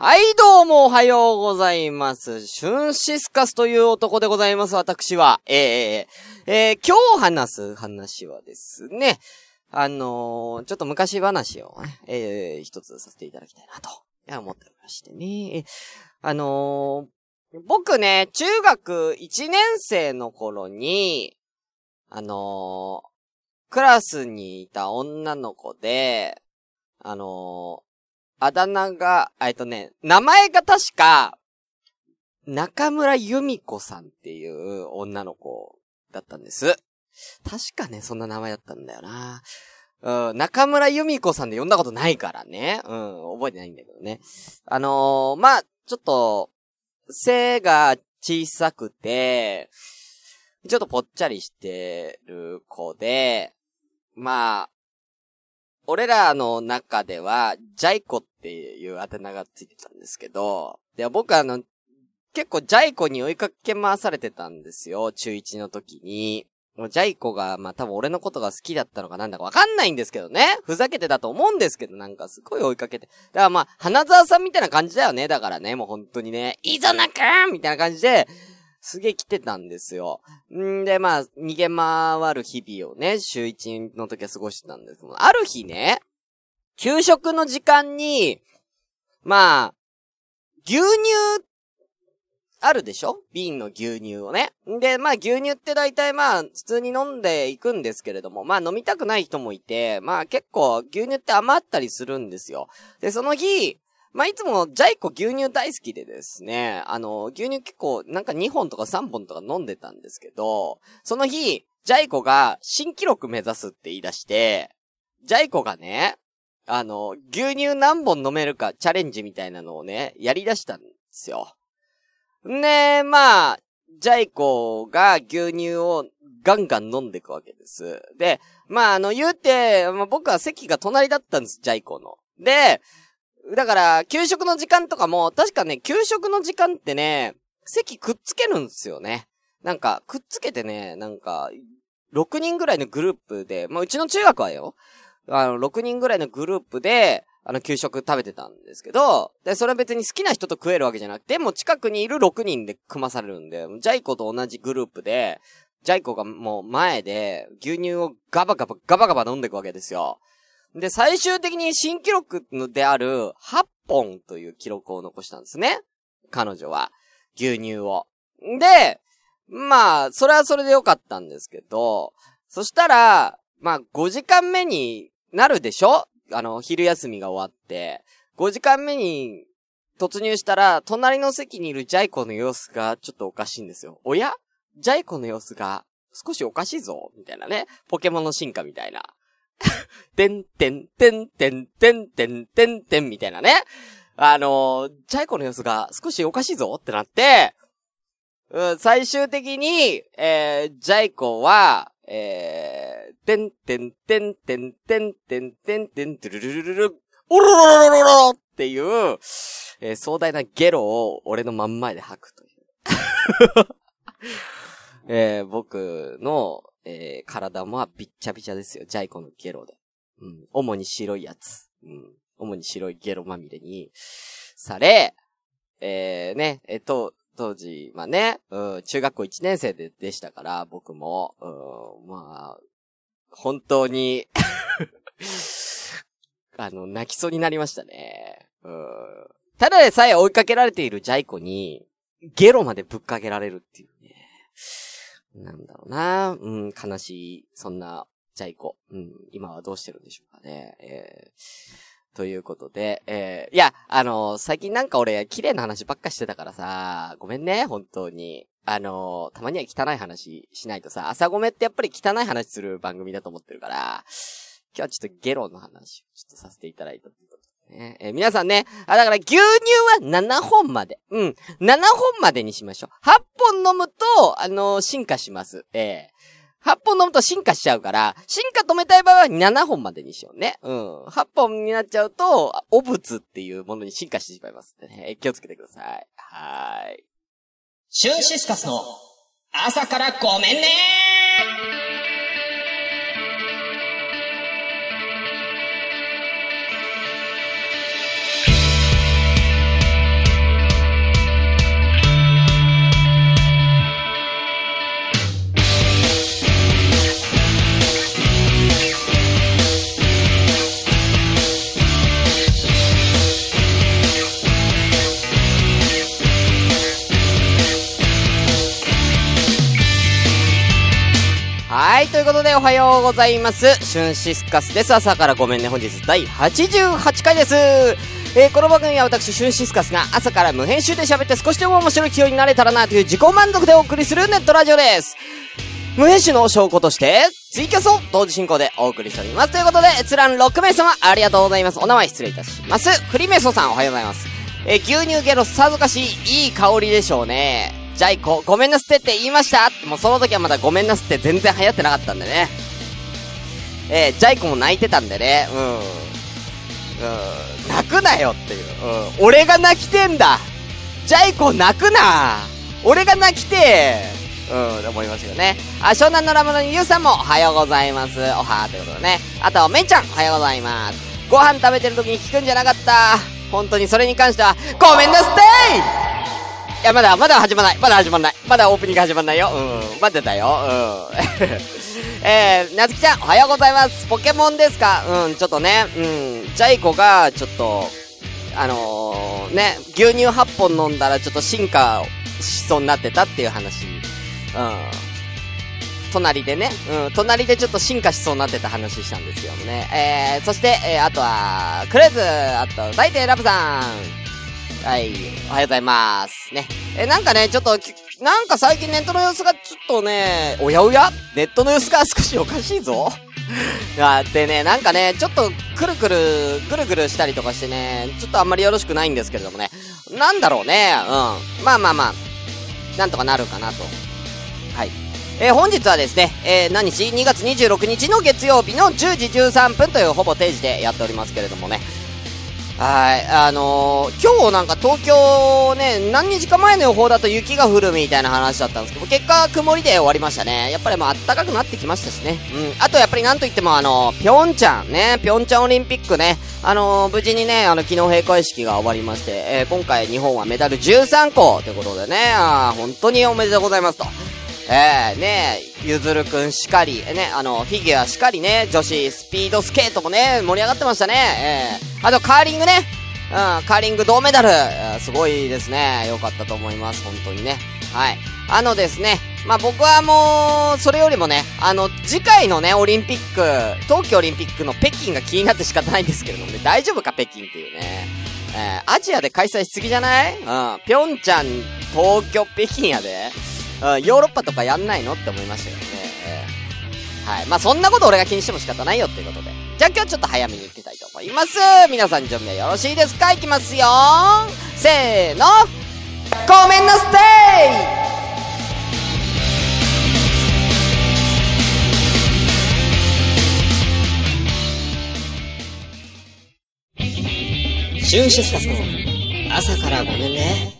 はい、どうもおはようございます。シュンシスカスという男でございます、私は。えー、えー、今日話す話はですね、あのーちょっと昔話をね、えー、一つさせていただきたいなと、思っておりましてね。あのー僕ね、中学1年生の頃に、あのークラスにいた女の子で、あのあだ名が、えっとね、名前が確か、中村由美子さんっていう女の子だったんです。確かね、そんな名前だったんだよな。うん、中村由美子さんで呼んだことないからね。うん、覚えてないんだけどね。あのーまあ、ちょっと、背が小さくて、ちょっとぽっちゃりしてる子で、まあ、俺らの中では、ジャイコっていうあだ名がついてたんですけど、で、僕あの、結構ジャイコに追いかけ回されてたんですよ、中1の時に。もうジャイコが、まあ多分俺のことが好きだったのかなんだかわかんないんですけどね。ふざけてたと思うんですけど、なんかすごい追いかけて。だからまあ、花沢さんみたいな感じだよね。だからね、もう本当にね、いぞなくんみたいな感じで、すげえ来てたんですよ。んで、まあ、逃げ回る日々をね、週一の時は過ごしてたんですけど、ある日ね、給食の時間に、まあ、牛乳、あるでしょ？瓶の牛乳をね。で、まあ牛乳って大体まあ普通に飲んでいくんですけれども、まあ飲みたくない人もいて、まあ結構牛乳って余ったりするんですよ。で、その日、まあいつもジャイコ牛乳大好きでですね、あの、牛乳結構なんか2本とか3本とか飲んでたんですけど、その日、ジャイコが新記録目指すって言い出して、ジャイコがね、あの、牛乳何本飲めるかチャレンジみたいなのをね、やり出したんですよ。んで、まあ、ジャイコが牛乳をガンガン飲んでいくわけです。で、まあ、あの、言うて、まあ、僕は席が隣だったんです、ジャイコの。で、だから、給食の時間とかも、確かね、給食の時間ってね、席くっつけるんですよね。なんか、くっつけてね、なんか、6人ぐらいのグループで、まあ、うちの中学はよ、あの、6人ぐらいのグループで、あの、給食食べてたんですけど、で、それは別に好きな人と食えるわけじゃなくて、もう近くにいる6人で組まされるんで、ジャイコと同じグループで、ジャイコがもう前で、牛乳をガバガバ、ガバガバ飲んでいくわけですよ。で、最終的に新記録である8本という記録を残したんですね。彼女は。牛乳を。で、まあ、それはそれでよかったんですけど、そしたら、まあ、5時間目になるでしょ？あの、昼休みが終わって。5時間目に突入したら、隣の席にいるジャイコの様子がちょっとおかしいんですよ。おや？ジャイコの様子が少しおかしいぞみたいなね。ポケモンの進化みたいな。てんてんてんてんてんてんてんてんみたいなね。あのー、ジャイコの様子が少しおかしいぞってなって、うん、最終的に、えー、ジャイコは、えー、てんてんてんてんてんてんてんてんてるるるるる、おろろろろろろっていう、えー壮大なゲロを俺の真ん前で吐くという。えー僕の、えー体もびっちゃびちゃですよ。ジャイコのゲロで。うん。主に白いやつ。うん。主に白いゲロまみれに、され、えー、ね、えっと、当時、まあね、うん、中学校1年生で、でしたから、僕も、うん、まあ、本当に、あの、泣きそうになりましたね。うん。ただでさえ追いかけられているジャイコに、ゲロまでぶっかけられるっていうね。なんだろうなうん、悲しい、そんな、ジャイコ。うん、今はどうしてるんでしょうかね。えーということで、えー、いや、あの最近なんか俺、綺麗な話ばっかしてたからさ、ごめんね、本当に。あのたまには汚い話しないとさ、朝ごめってやっぱり汚い話する番組だと思ってるから、今日はちょっとゲロの話をちょっとさせていただいたというこえー皆さんね、あ、だから牛乳は7本まで。うん。7本までにしましょう。8本飲むと、あの進化します。えー8本飲むと進化しちゃうから、進化止めたい場合は7本までにしようね。うん。8本になっちゃうと、お物っていうものに進化してしまいますね。気をつけてください。はーい。シュンシスカスの朝からごめんねーはい、ということでおはようございます。シュンシスカスです。朝からごめんね。本日第88回です。えーこの番組は私、シュンシスカスが朝から無編集で喋って少しでも面白い気分になれたらなという自己満足でお送りするネットラジオです。無編集の証拠として、ツイキャスを同時進行でお送りしております。ということで、閲覧6名様ありがとうございます。お名前失礼いたします。フリメソさんおはようございます。えー牛乳ゲロさぞかしいい香りでしょうね。ジャイコ、ごめんなすってって言いました？もうその時はまだごめんなすって全然流行ってなかったんでね。えージャイコも泣いてたんでね。うん。うん。泣くなよっていう。うん。俺が泣きてんだジャイコ泣くな俺が泣きてうん、思いますよね。あ、湘南のラムのゆうさんもおはようございます。おはーということでね。あと、めんちゃん、おはようございます。ご飯食べてる時に聞くんじゃなかった。本当にそれに関しては、ごめんなすっていや、まだ、まだ始まらない。まだ始まらない。まだオープニング始まらないよ。うん。待ってたよ。うん。えー、なつきちゃん、おはようございます。ポケモンですか？うん、ちょっとね、うん。ジャイコが、ちょっと、あのー、ね、牛乳8本飲んだらちょっと進化しそうになってたっていう話。うん。隣でね、うん、隣でちょっと進化しそうになってた話したんですけどもね。えー、そして、えー、あとは、クレーズ、あと、大帝ラブさん。はい、おはようございます。ね。え、なんかね、ちょっと、なんか最近ネットの様子がちょっとね、おやおや？ネットの様子が少しおかしいぞ。あでね、なんかね、ちょっと、くるくる、ぐるぐるしたりとかしてね、ちょっとあんまりよろしくないんですけれどもね。なんだろうね、うん。まあまあまあ、なんとかなるかなと。はい。えー本日はですね、えー何日 ?2 月26日の月曜日の10時13分というほぼ定時でやっておりますけれどもね。はい。あのー今日なんか東京ね、何日か前の予報だと雪が降るみたいな話だったんですけど、結果曇りで終わりましたね。やっぱりもう暖かくなってきましたしね。うん。あとやっぱりなんといってもあのー、ぴょんちゃんね、ぴょんちゃんオリンピックね、あのー無事にね、あの、昨日閉会式が終わりまして、えー今回日本はメダル13個ということでね、あ本当におめでとうございますと。えー、ねゆずるくんしかり、ね、あの、フィギュアしかりね、女子スピードスケートもね、盛り上がってましたね。えー、あとカーリングね、うん、カーリング銅メダル、すごいですね。よかったと思います、本当にね。はい。あのですね、まあ、僕はもう、それよりもね、あの、次回のね、オリンピック、冬季オリンピックの北京が気になって仕方ないんですけれどもね、大丈夫か、北京っていうね。えー、アジアで開催しすぎじゃない？うん、ぴょんちゃん、東京、北京やで。ん、ヨーロッパとかやんないのって思いましたけどね。えーはい。まあ、そんなこと俺が気にしても仕方ないよっていうことで。じゃあ今日ちょっと早めに行きたいと思います。皆さん準備はよろしいですか？いきますよせーのごめんなさいシュンシスカスの朝からごめんね。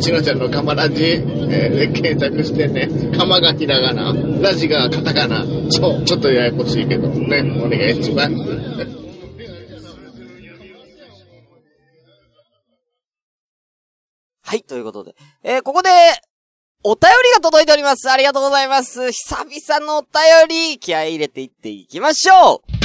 ちのちゃんのカマラジ、えー検索してね、カマがひらがな、ラジがカタカナ、そう、ちょっとややこしいけどね、お願いします。はい、ということで。えー、ここで、お便りが届いております。ありがとうございます。久々のお便り、気合い入れていっていきましょう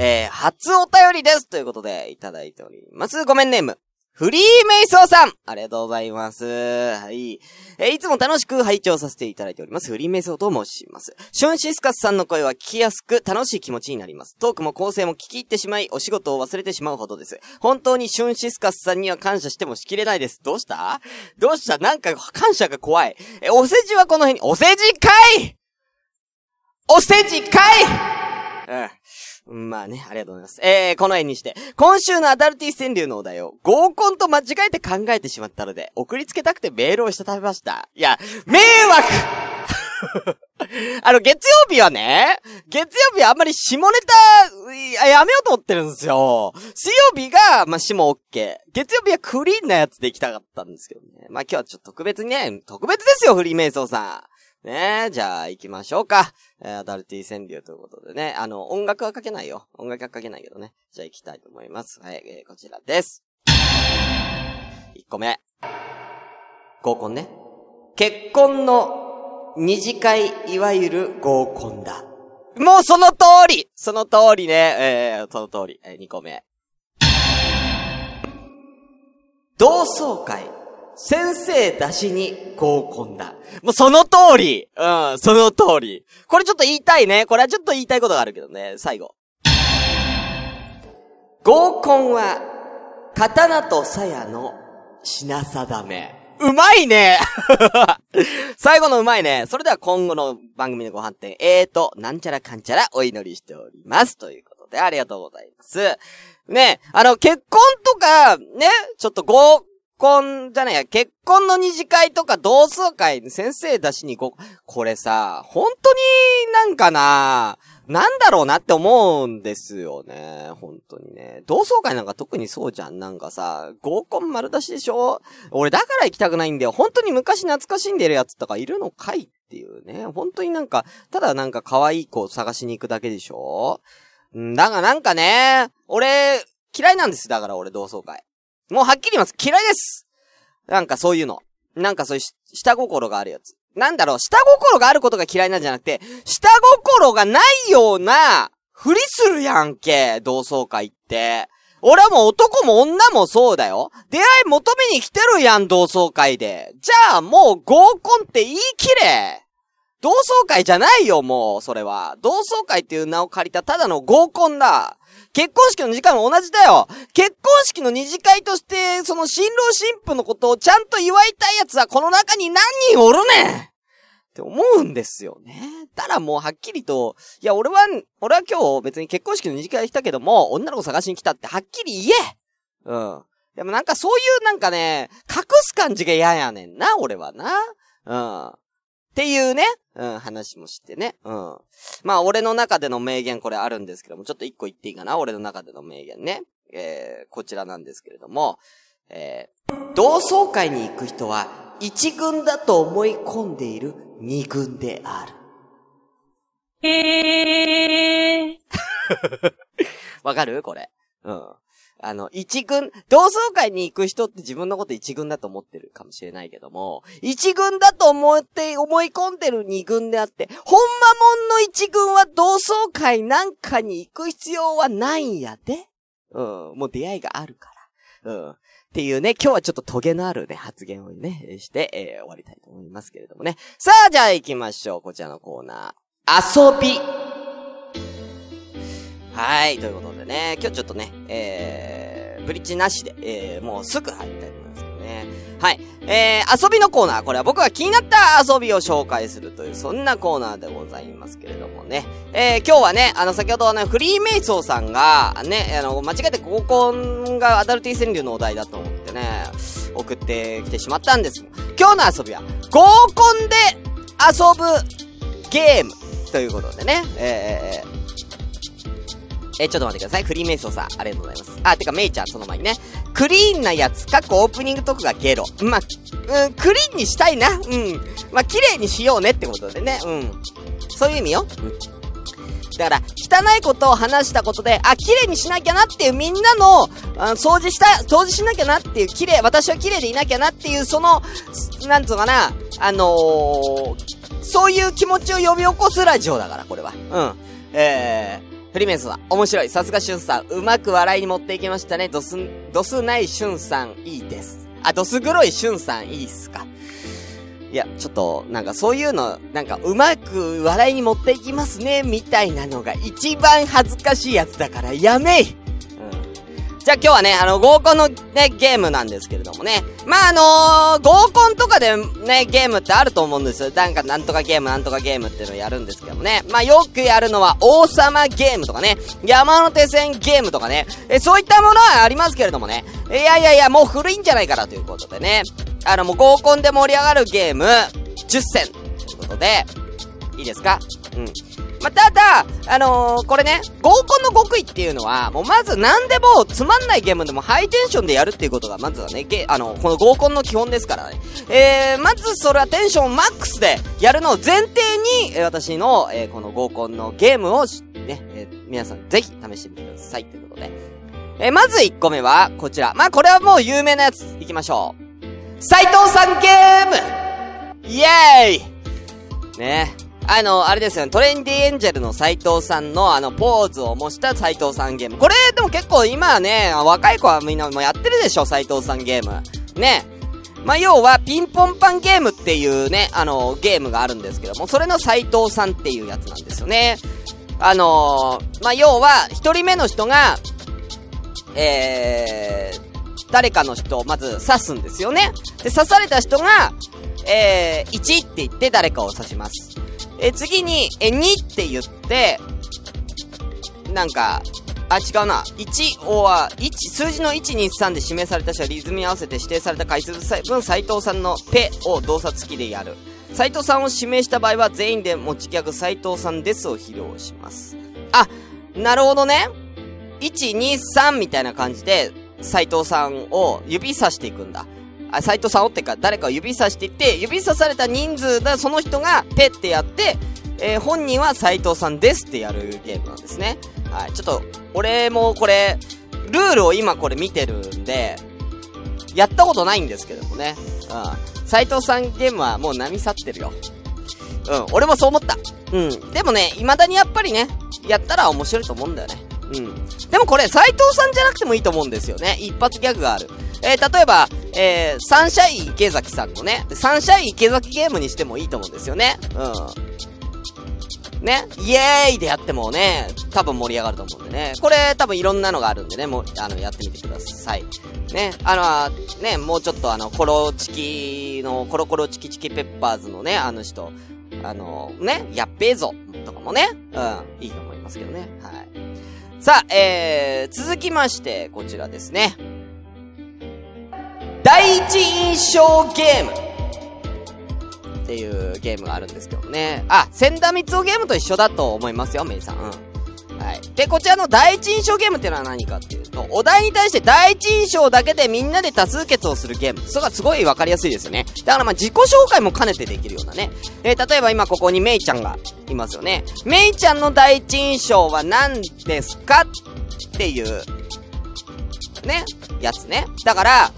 えー、初お便りです。ということで、いただいております。ごめんネーム。フリーメイソーさんありがとうございます。はい。えーいつも楽しく拝聴させていただいております。フリーメイソーと申します。シュンシスカスさんの声は聞きやすく楽しい気持ちになります。トークも構成も聞き入ってしまい、お仕事を忘れてしまうほどです。本当にシュンシスカスさんには感謝してもしきれないです。どうした？どうした？なんか感謝が怖い。え、お世辞はこの辺に、お世辞かいお世辞かいうん。まあね、ありがとうございます。えー、この辺にして、今週のアダルティ川柳のお題を合コンと間違えて考えてしまったので、送りつけたくてメールをしたためました。いや、迷惑 あの、月曜日はね、月曜日はあんまり下ネタ、ややめようと思ってるんですよ。水曜日が、まあ、下 OK。月曜日はクリーンなやつで行きたかったんですけどね。まあ、今日はちょっと特別にね、特別ですよ、フリーメイソーさん。ねえ、じゃあ行きましょうか。えーアダルティ川柳ということでね。あの、音楽はかけないよ。音楽はかけないけどね。じゃあ行きたいと思います。はい、えーこちらです。1個目。合コンね。結婚の二次会、いわゆる合コンだ。もうその通りその通りね。えー、その通り。えー、2個目。同窓会。先生出しに合コンだ。もうその通りうん、その通り。これちょっと言いたいね。これはちょっと言いたいことがあるけどね。最後。合コンは、刀と鞘の品定め。うまいね 最後のうまいね。それでは今後の番組のご飯店、えーと、なんちゃらかんちゃらお祈りしております。ということで、ありがとうございます。ね、あの、結婚とか、ね、ちょっと合婚じゃないや、結婚の二次会とか同窓会先生出しにこう、これさ、本当になんかな、なんだろうなって思うんですよね。本当にね。同窓会なんか特にそうじゃん。なんかさ、合コン丸出しでしょ？俺だから行きたくないんだよ。本当に昔懐かしんでるやつとかいるのかいっていうね。本当になんか、ただなんか可愛い子を探しに行くだけでしょ？んだがなんかね、俺、嫌いなんです。だから俺同窓会。もうはっきり言います。嫌いですなんかそういうの。なんかそういう下心があるやつ。なんだろう、下心があることが嫌いなんじゃなくて、下心がないような、ふりするやんけ、同窓会って。俺はもう男も女もそうだよ。出会い求めに来てるやん、同窓会で。じゃあもう合コンって言い切れ。同窓会じゃないよ、もう、それは。同窓会っていう名を借りたただの合コンだ。結婚式の二次会も同じだよ結婚式の二次会として、その新郎新婦のことをちゃんと祝いたい奴はこの中に何人おるねんって思うんですよね。ただもうはっきりと、いや、俺は、俺は今日別に結婚式の二次会来たけども、女の子探しに来たってはっきり言えうん。でもなんかそういうなんかね、隠す感じが嫌やねんな、俺はな。うん。っていうね、うん、話もしてね。うん。まあ、俺の中での名言これあるんですけども、ちょっと一個言っていいかな？俺の中での名言ね。えー、こちらなんですけれども、えー、同窓会に行く人は、一軍だと思い込んでいる二軍である。へー。わかる？これ。うん。あの、一軍、同窓会に行く人って自分のこと一軍だと思ってるかもしれないけども、一軍だと思って、思い込んでる二軍であって、ほんまもんの一軍は同窓会なんかに行く必要はないんやで。うん、もう出会いがあるから。うん。っていうね、今日はちょっとトゲのあるね、発言をね、して、えー、終わりたいと思いますけれどもね。さあ、じゃあ行きましょう。こちらのコーナー。遊び。はい、ということでね、今日ちょっとね、えー、ブリッジなしで、えー、もうすぐ入りたいと思いますけどね。はい。えー、遊びのコーナー。これは僕が気になった遊びを紹介するという、そんなコーナーでございますけれどもね。えー、今日はね、あの、先ほどね、フリーメイソーさんが、ね、あの、間違えて合コンがアダルティ川柳のお題だと思ってね、送ってきてしまったんです。今日の遊びは、合コンで遊ぶゲームということでね、えー、えちょっと待ってください。フリーメイソーさん、ありがとうございます。あ、てか、メイちゃん、その前にね。クリーンなやつ、かっこオープニングとかがゲロ。まあ、うん、クリーンにしたいな。うん。まあ、綺麗にしようねってことでね。うん。そういう意味よ。うん。だから、汚いことを話したことで、あ、綺麗にしなきゃなっていうみんなの、掃除した、掃除しなきゃなっていう、綺麗、私は綺麗でいなきゃなっていう、その、なんつうかな、あのー、そういう気持ちを呼び起こすラジオだから、これは。うん。えー、フリメンスは面白い。さすがシュンさん。うまく笑いに持っていきましたね。ドス、ドスないシュンさんいいです。あ、ドス黒いシュンさんいいっすか？いや、ちょっと、なんかそういうの、なんかうまく笑いに持っていきますね、みたいなのが一番恥ずかしいやつだからやめいじゃあ今日はね、あの、合コンのね、ゲームなんですけれどもね。まあ、あのー、合コンとかでね、ゲームってあると思うんですよ。なんか、なんとかゲーム、なんとかゲームっていうのをやるんですけどもね。まあ、よくやるのは、王様ゲームとかね、山手線ゲームとかね。え、そういったものはありますけれどもね。いやいやいや、もう古いんじゃないかなということでね。あの、もう合コンで盛り上がるゲーム、10選ということで、いいですか？うん。まあ、ただ、あのー、これね、合コンの極意っていうのは、もうまず何でもつまんないゲームでもハイテンションでやるっていうことが、まずはね、ゲ、あの、この合コンの基本ですからね。えー、まずそれはテンションマックスでやるのを前提に、私の、えー、この合コンのゲームを、ね、えー、皆さんぜひ試してみてください。ということで。えー、まず1個目は、こちら。まあ、これはもう有名なやつ、いきましょう。斎藤さんゲームイエーイね。あの、あれですよね、トレンディエンジェルの斎藤さんのあの、ポーズを模した斎藤さんゲーム。これ、でも結構今はね、若い子はみんなもうやってるでしょ、斎藤さんゲーム。ね。まあ、要は、ピンポンパンゲームっていうね、あの、ゲームがあるんですけども、それの斎藤さんっていうやつなんですよね。あのー、まあ、要は、一人目の人が、えー、誰かの人をまず刺すんですよね。で、刺された人が、えー、1って言って誰かを刺します。え、次に、え、2って言って、なんか、あ、違うな。1、おは、1、数字の1、2、3で指名された人はリズムに合わせて指定された回数分、斎藤さんのペを動作付きでやる。斎藤さんを指名した場合は全員で持ちギャグ斎藤さんですを披露します。あ、なるほどね。1、2、3みたいな感じで、斎藤さんを指さしていくんだ。あ、斎藤さんをってか、誰かを指さしていって、指さされた人数だ、その人がペってやって、えー、本人は斎藤さんですってやるゲームなんですね。はい。ちょっと、俺もこれ、ルールを今これ見てるんで、やったことないんですけどもね。うん。斎藤さんゲームはもう波去ってるよ。うん。俺もそう思った。うん。でもね、未だにやっぱりね、やったら面白いと思うんだよね。うん。でもこれ、斎藤さんじゃなくてもいいと思うんですよね。一発ギャグがある。えー、例えば、えー、サンシャイン池崎さんのね、サンシャイン池崎ゲームにしてもいいと思うんですよね。うん。ね、イエーイでやってもね、多分盛り上がると思うんでね。これ多分いろんなのがあるんでね、もう、あの、やってみてください。ね、あの、ね、もうちょっとあの、コロチキの、コロコロチキチキペッパーズのね、あの人、あの、ね、やっべえぞ、とかもね、うん、いいと思いますけどね。はい。さあ、えー、続きまして、こちらですね。第一印象ゲーム。っていうゲームがあるんですけどね。あ、千田光夫ゲームと一緒だと思いますよ、メイさん。はい。で、こちらの第一印象ゲームっていうのは何かっていうと、お題に対して第一印象だけでみんなで多数決をするゲーム。それがすごいわかりやすいですよね。だからまあ自己紹介も兼ねてできるようなね。えー、例えば今ここにメイちゃんがいますよね。メイちゃんの第一印象は何ですかっていう、ね、やつね。だから、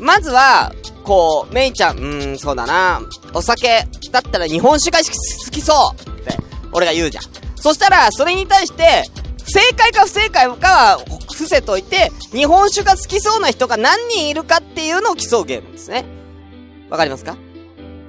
まずは、こう、メイちゃん、うーん、そうだな。お酒だったら日本酒が好きそうって、俺が言うじゃん。そしたら、それに対して、正解か不正解かは伏せといて、日本酒が好きそうな人が何人いるかっていうのを競うゲームですね。わかりますか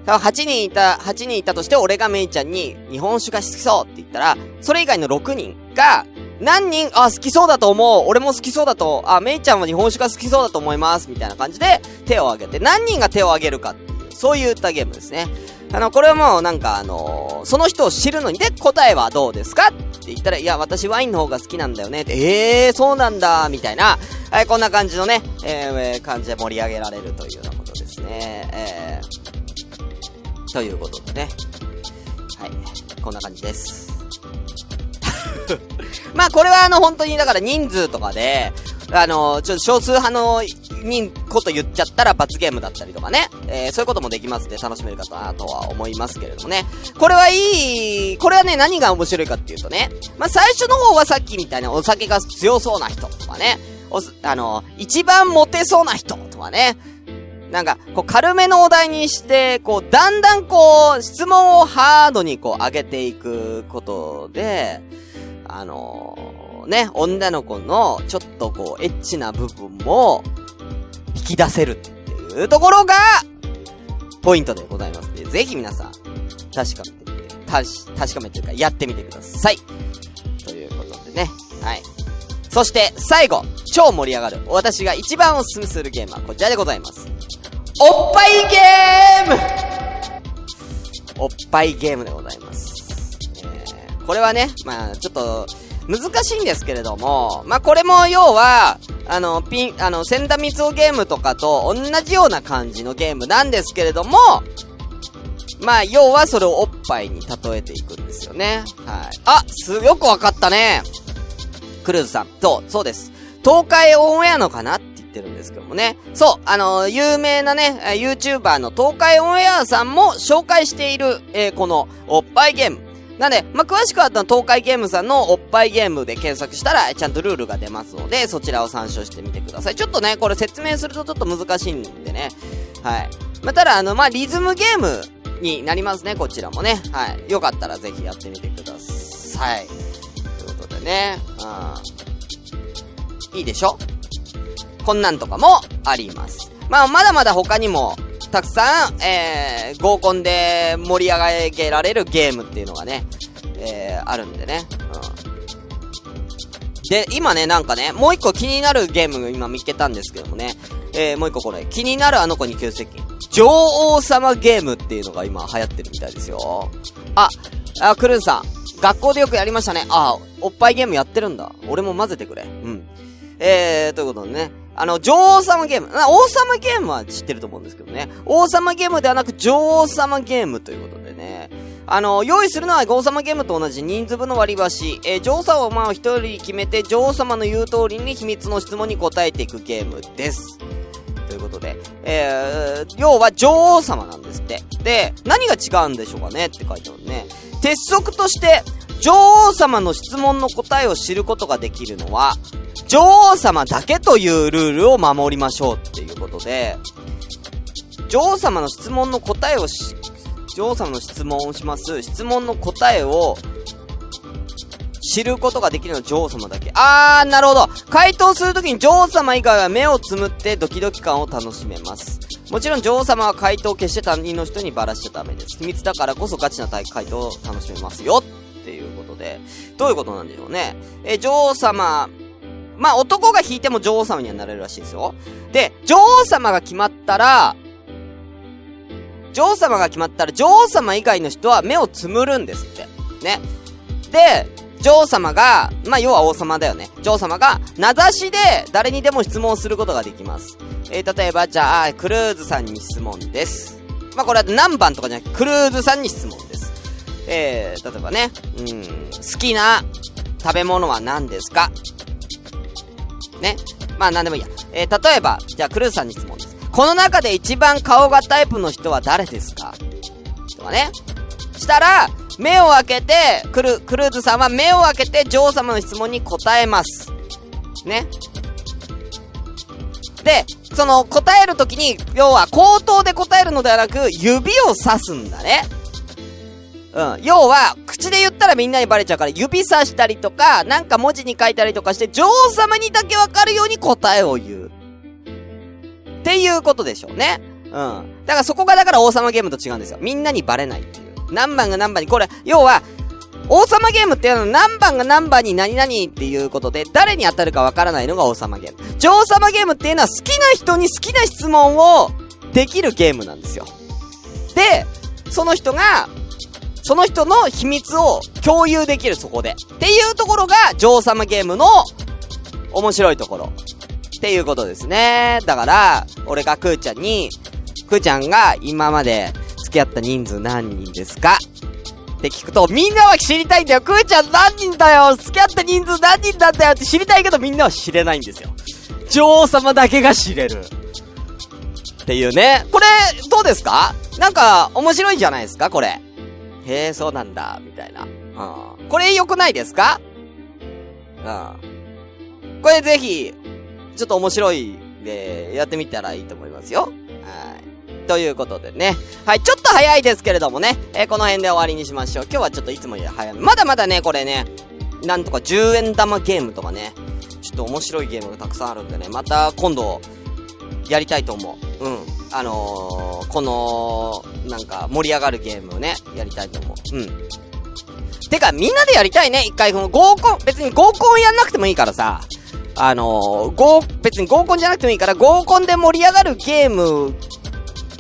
？8人いた、8人いたとして俺がメイちゃんに日本酒が好きそうって言ったら、それ以外の6人が、何人、あ、好きそうだと思う。俺も好きそうだと、あ、メイちゃんは日本酒が好きそうだと思います。みたいな感じで、手を挙げて、何人が手を挙げるかっていう、そういったゲームですね。あの、これはもうなんかあのー、その人を知るのに、で、答えはどうですかって言ったら、いや、私ワインの方が好きなんだよね。ええー、そうなんだ、みたいな、はい、こんな感じのね、えー、感じで盛り上げられるというようなことですね。えー、ということでね。はい、こんな感じです。まあこれはあの本当にだから人数とかで、あの、ちょっと少数派の人こと言っちゃったら罰ゲームだったりとかね、えー、そういうこともできますんで楽しめるかなとは思いますけれどもね。これはいい、これはね、何が面白いかっていうとね、まあ最初の方はさっきみたいなお酒が強そうな人とかね、おす、あの、一番モテそうな人とかね、なんか、こう、軽めのお題にして、こう、だんだんこう、質問をハードにこう、上げていくことで、あのー、ね、女の子のちょっとこう、エッチな部分も引き出せるっていうところが、ポイントでございますので、ぜひ皆さん、確かめてみて、確かめてるかやってみてください。ということでね、はい。そして、最後、超盛り上がる、私が一番おすすめするゲームはこちらでございます。おっぱいゲームおっぱいゲームでございます。これはね、まあ、ちょっと、難しいんですけれども、まあ、これも要は、あの、ピン、あの、千田光夫ゲームとかと同じような感じのゲームなんですけれども、まあ、要はそれをおっぱいに例えていくんですよね。はい。あ、す、よくわかったね。クルーズさん。そう、そうです。東海オンエアのかなって言ってるんですけどもね。そう、あの有名なね、YouTuber の東海オンエアさんも紹介している、えー、この、おっぱいゲーム。なんで、まあ、詳しくは東海ゲームさんのおっぱいゲームで検索したら、ちゃんとルールが出ますので、そちらを参照してみてください。ちょっとね、これ説明するとちょっと難しいんでね。はい。まあ、ただ、あの、まあ、リズムゲームになりますね、こちらもね。はい。よかったらぜひやってみてください。ということでね、うん。いいでしょ？こんなんとかもあります。まあ、まだまだ他にも、たくさん、えー、合コンで盛り上げられるゲームっていうのがね、えー、あるんでね。うん。で、今ね、なんかね、もう一個気になるゲーム今見つけたんですけどもね、えー、もう一個これ、気になるあの子に急接近。女王様ゲームっていうのが今流行ってるみたいですよ。あ、あ、クルーンさん。学校でよくやりましたね。あ、おっぱいゲームやってるんだ。俺も混ぜてくれ。うん。えー、ということでね。あの、女王様ゲーム。王様ゲームは知ってると思うんですけどね。王様ゲームではなく女王様ゲームということでね。あの、用意するのは王様ゲームと同じ人数分の割り箸。えー、女王様をまあ一人決めて女王様の言う通りに秘密の質問に答えていくゲームです。ということで、えー、要は女王様なんですって。で、何が違うんでしょうかねって書いてあるね。鉄則として、女王様の質問の答えを知ることができるのは、女王様だけというルールを守りましょうっていうことで、女王様の質問の答えをし、女王様の質問をします。質問の答えを知ることができるのは女王様だけ。あー、なるほど。回答するときに女王様以外は目をつむってドキドキ感を楽しめます。もちろん女王様は回答を決して担任の人にばらしちゃダメです。秘密だからこそガチな回答を楽しめますよ。で。どういうことなんでしょうね。え、女王様、まあ、男が引いても女王様にはなれるらしいですよ。で、女王様が決まったら、女王様が決まったら、女王様以外の人は目をつむるんですって。ね。で、女王様が、まあ、要は王様だよね。女王様が、名指しで誰にでも質問することができます。えー、例えば、じゃあ、クルーズさんに質問です。まあ、これは何番とかじゃなくて、クルーズさんに質問。えー、例えばね、うん、好きな食べ物は何ですか？ね？まあ何でもいいや。えー、例えば、じゃあクルーズさんに質問です。この中で一番顔がタイプの人は誰ですか？とかね。したら、目を開けて、クル、クルーズさんは目を開けて女王様の質問に答えます。ね？で、その答えるときに、要は口頭で答えるのではなく、指をさすんだね。うん。要は、口で言ったらみんなにバレちゃうから、指さしたりとか、なんか文字に書いたりとかして、女王様にだけわかるように答えを言う。っていうことでしょうね。うん。だからそこがだから王様ゲームと違うんですよ。みんなにバレないっていう。何番が何番に、これ、要は、王様ゲームっていうのは何番が何番に何々っていうことで、誰に当たるかわからないのが王様ゲーム。女王様ゲームっていうのは好きな人に好きな質問をできるゲームなんですよ。で、その人が、その人の秘密を共有できる、そこで。っていうところが、女王様ゲームの面白いところ。っていうことですね。だから、俺がクーちゃんに、クーちゃんが今まで付き合った人数何人ですか？って聞くと、みんなは知りたいんだよ。クーちゃん何人だよ？付き合った人数何人なんだよって知りたいけどみんなは知れないんですよ。女王様だけが知れる。っていうね。これ、どうですか？なんか、面白いんじゃないですか？これ。へえ、そうなんだ、みたいな。うん。これ良くないですか？うん。これぜひ、ちょっと面白いで、やってみたらいいと思いますよ。はい。ということでね。はい、ちょっと早いですけれどもね、えー、この辺で終わりにしましょう。今日はちょっといつもより早め。まだまだね、これね、なんとか10円玉ゲームとかね、ちょっと面白いゲームがたくさんあるんでね、また今度、やりたいと思う。うん。あのー、この、なんか、盛り上がるゲームをね、やりたいと思う。うん。てか、みんなでやりたいね、一回、この合コン、別に合コンやんなくてもいいからさ、あのー、合、別に合コンじゃなくてもいいから、合コンで盛り上がるゲーム、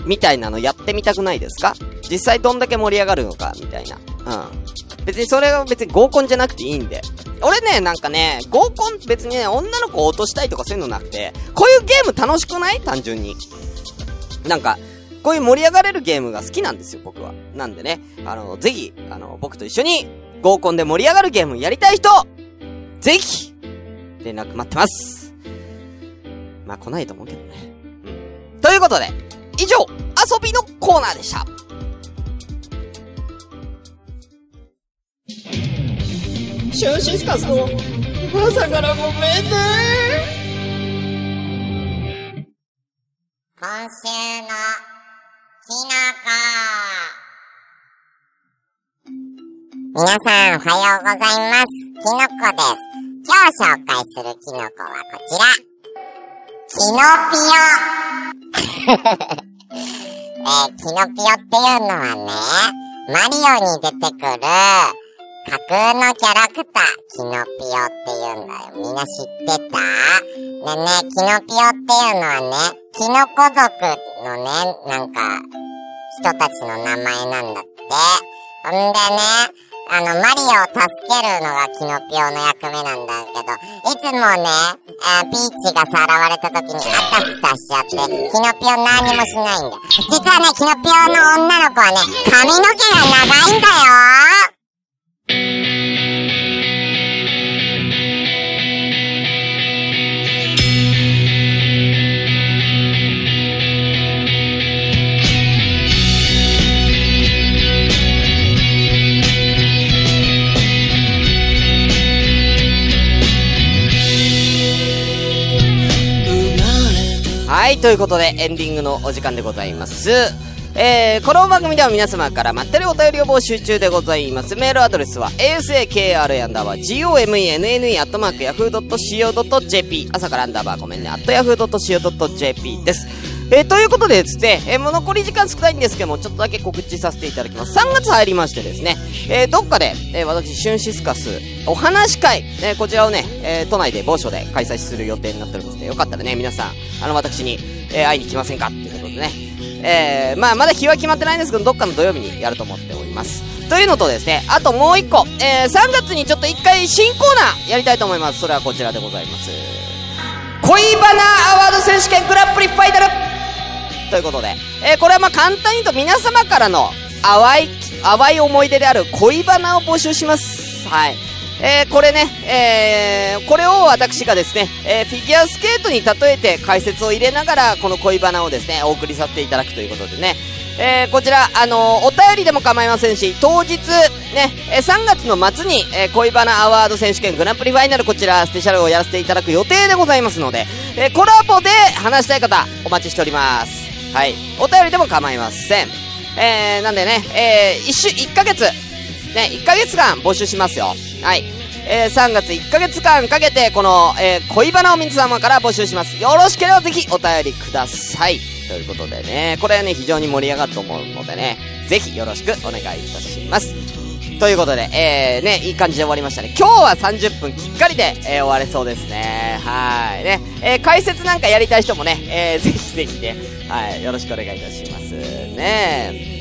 みたいなのやってみたくないですか？実際どんだけ盛り上がるのか、みたいな。うん。別にそれは別に合コンじゃなくていいんで。俺ね、なんかね、合コン別にね、女の子を落としたいとかそういうのなくて、こういうゲーム楽しくない？単純に。なんか、こういう盛り上がれるゲームが好きなんですよ、僕は。なんでね、あの、ぜひ、あの、僕と一緒に合コンで盛り上がるゲームやりたい人、ぜひ、連絡待ってます。まあ、来ないと思うけどね。うん。ということで、以上、遊びのコーナーでした。シュンシスカスの朝からごめんね今週の皆さん、おはようございます。キノコです。今日紹介す。るキノコはこちら。キノピオ。えー、キノピオっていうのはね、マリオに出てくる架空のキャラクター、キノピオっていうんだよ。みんな知ってた？でね、キノピオっていうのはね、キノコ族のね、なんか、人たちの名前なんだって。ほんでね、あの、マリオを助けるのがキノピオの役目なんだけど、いつもね、あピーチがさらわれた時にあたふたしちゃって、キノピオ何もしないんだ。実はね、キノピオの女の子はね、髪の毛が長いんだよはい、ということで、エンディングのお時間でございます。えー、この番組では皆様からまったりお便りを募集中でございます。メールアドレスは、asakr アンダーバー gomenne アットマーク yahoo.co.jp 朝からアンダーバーごめんね、アット yahoo.co.jp です。えー、ということでですね、えー、もう残り時間少ないんですけども、ちょっとだけ告知させていただきます。3月入りましてですね、えー、どっかで、え、私、シュンシスカス、お話会、え、こちらをね、え、都内で某所で開催する予定になっておりますので、よかったらね、皆さん、あの、私に、え、会いに来ませんかっていうことでね、え、まあ、まだ日は決まってないんですけど、どっかの土曜日にやると思っております。というのとですね、あともう一個、えー、3月にちょっと一回新コーナーやりたいと思います。それはこちらでございます。恋バナアワード選手権グランプリファイナルということで、えー、これはまあ簡単に言うと皆様からの淡い、淡い思い出である恋バナを募集します。はい。えー、これね、えー、これを私がですね、えー、フィギュアスケートに例えて解説を入れながら、この恋バナをですね、お送りさせていただくということでね、えー、こちら、あのー、お便りでも構いませんし、当日、ね、えー、3月の末に、えー、恋バナアワード選手権グランプリファイナルこちら、スペシャルをやらせていただく予定でございますので、え、コラボで話したい方、お待ちしております。はい。お便りでも構いません。えー、なんでね、えー、一週、一ヶ月、ね、1ヶ月間募集しますよ。はい。えー、3月1ヶ月間かけて、この、えー、恋バナを皆様から募集します。よろしければぜひお便りください。ということでね、これはね、非常に盛り上がると思うのでね、ぜひよろしくお願いいたします。ということで、えー、ね、いい感じで終わりましたね。今日は30分きっかりで、えー、終われそうですね。はい。ね、えー、解説なんかやりたい人もね、えー、ぜひぜひね、はい、よろしくお願いいたします。ね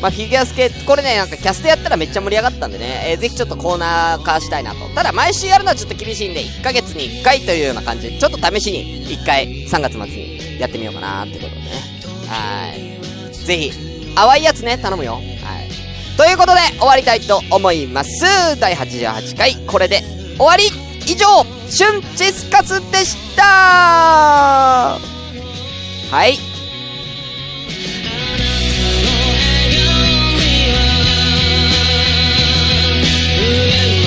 まあ、フィギュアスケート、これね、なんかキャストやったらめっちゃ盛り上がったんでね、えー、ぜひちょっとコーナー化したいなと。ただ、毎週やるのはちょっと厳しいんで、1ヶ月に1回というような感じで、ちょっと試しに1回、3月末にやってみようかなってことでね。はい。ぜひ、淡いやつね、頼むよ。はい。ということで、終わりたいと思います。第88回、これで終わり以上、シュンチスカスでしたはい。Yeah.